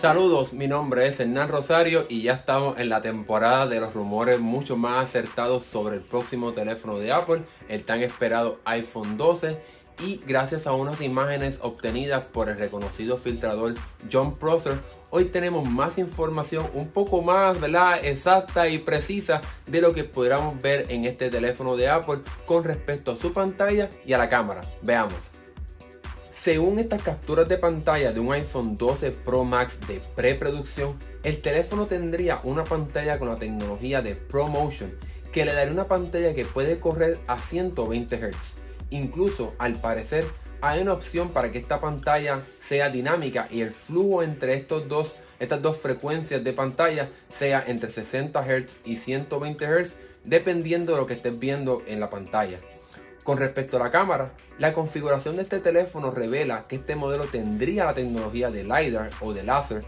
Saludos, mi nombre es Hernán Rosario y ya estamos en la temporada de los rumores mucho más acertados sobre el próximo teléfono de Apple, el tan esperado iPhone 12 y gracias a unas imágenes obtenidas por el reconocido filtrador John Prosser, hoy tenemos más información un poco más ¿verdad? exacta y precisa de lo que podríamos ver en este teléfono de Apple con respecto a su pantalla y a la cámara. Veamos. Según estas capturas de pantalla de un iPhone 12 Pro Max de preproducción, el teléfono tendría una pantalla con la tecnología de ProMotion que le daría una pantalla que puede correr a 120 Hz. Incluso, al parecer, hay una opción para que esta pantalla sea dinámica y el flujo entre estos dos, estas dos frecuencias de pantalla sea entre 60 Hz y 120 Hz, dependiendo de lo que estés viendo en la pantalla. Con respecto a la cámara, la configuración de este teléfono revela que este modelo tendría la tecnología de LiDAR o de láser,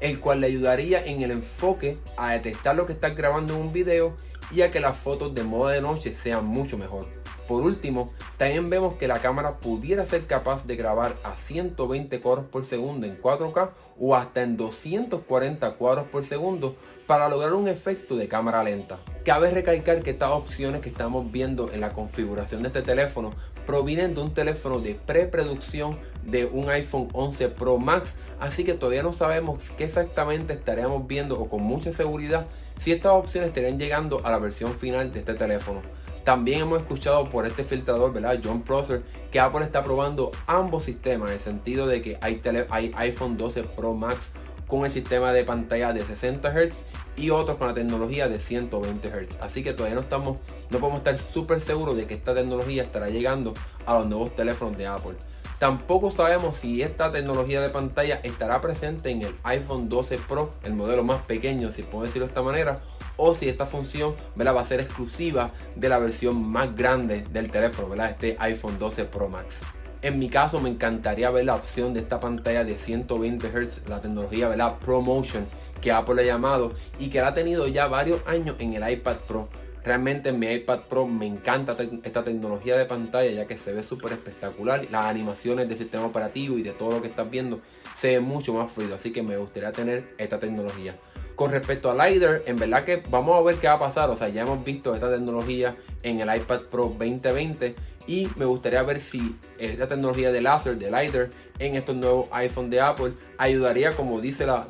el cual le ayudaría en el enfoque a detectar lo que estás grabando en un video y a que las fotos de modo de noche sean mucho mejor. Por último, también vemos que la cámara pudiera ser capaz de grabar a 120 cuadros por segundo en 4K o hasta en 240 cuadros por segundo para lograr un efecto de cámara lenta. Cabe recalcar que estas opciones que estamos viendo en la configuración de este teléfono provienen de un teléfono de preproducción de un iPhone 11 Pro Max, así que todavía no sabemos qué exactamente estaríamos viendo o con mucha seguridad si estas opciones estarían llegando a la versión final de este teléfono. También hemos escuchado por este filtrador, ¿verdad? John Prosser, que Apple está probando ambos sistemas, en el sentido de que hay, hay iPhone 12 Pro Max con el sistema de pantalla de 60 Hz y otros con la tecnología de 120 Hz. Así que todavía no estamos, no podemos estar súper seguros de que esta tecnología estará llegando a los nuevos teléfonos de Apple. Tampoco sabemos si esta tecnología de pantalla estará presente en el iPhone 12 Pro, el modelo más pequeño, si puedo decirlo de esta manera, o si esta función va a ser exclusiva de la versión más grande del teléfono, ¿verdad? este iPhone 12 Pro Max. En mi caso me encantaría ver la opción de esta pantalla de 120 Hz, la tecnología ¿verdad? ProMotion que Apple ha llamado y que la ha tenido ya varios años en el iPad Pro. Realmente en mi iPad Pro me encanta esta tecnología de pantalla ya que se ve súper espectacular. Las animaciones del sistema operativo y de todo lo que estás viendo se ve mucho más fluido. Así que me gustaría tener esta tecnología. Con respecto al LiDAR, en verdad que vamos a ver qué va a pasar. O sea, ya hemos visto esta tecnología en el iPad Pro 2020 y me gustaría ver si esta tecnología de láser, de LiDAR, en estos nuevos iPhone de Apple ayudaría, como dice la,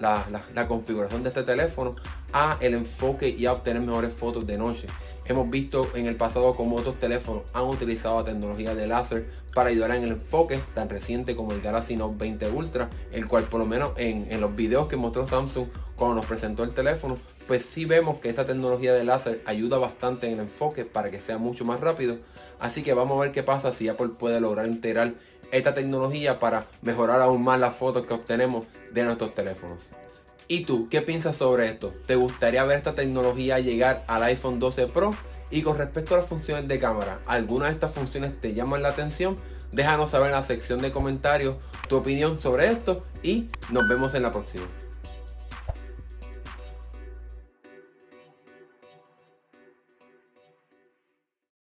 la configuración de este teléfono, a el enfoque y a obtener mejores fotos de noche. Hemos visto en el pasado como otros teléfonos han utilizado la tecnología de láser para ayudar en el enfoque tan reciente como el Galaxy Note 20 Ultra, el cual por lo menos en, en los videos que mostró Samsung cuando nos presentó el teléfono, pues sí vemos que esta tecnología de láser ayuda bastante en el enfoque para que sea mucho más rápido. Así que vamos a ver qué pasa si Apple puede lograr integrar esta tecnología para mejorar aún más las fotos que obtenemos de nuestros teléfonos. ¿Y tú qué piensas sobre esto? ¿Te gustaría ver esta tecnología llegar al iPhone 12 Pro? Y con respecto a las funciones de cámara, ¿alguna de estas funciones te llaman la atención? Déjanos saber en la sección de comentarios tu opinión sobre esto y nos vemos en la próxima.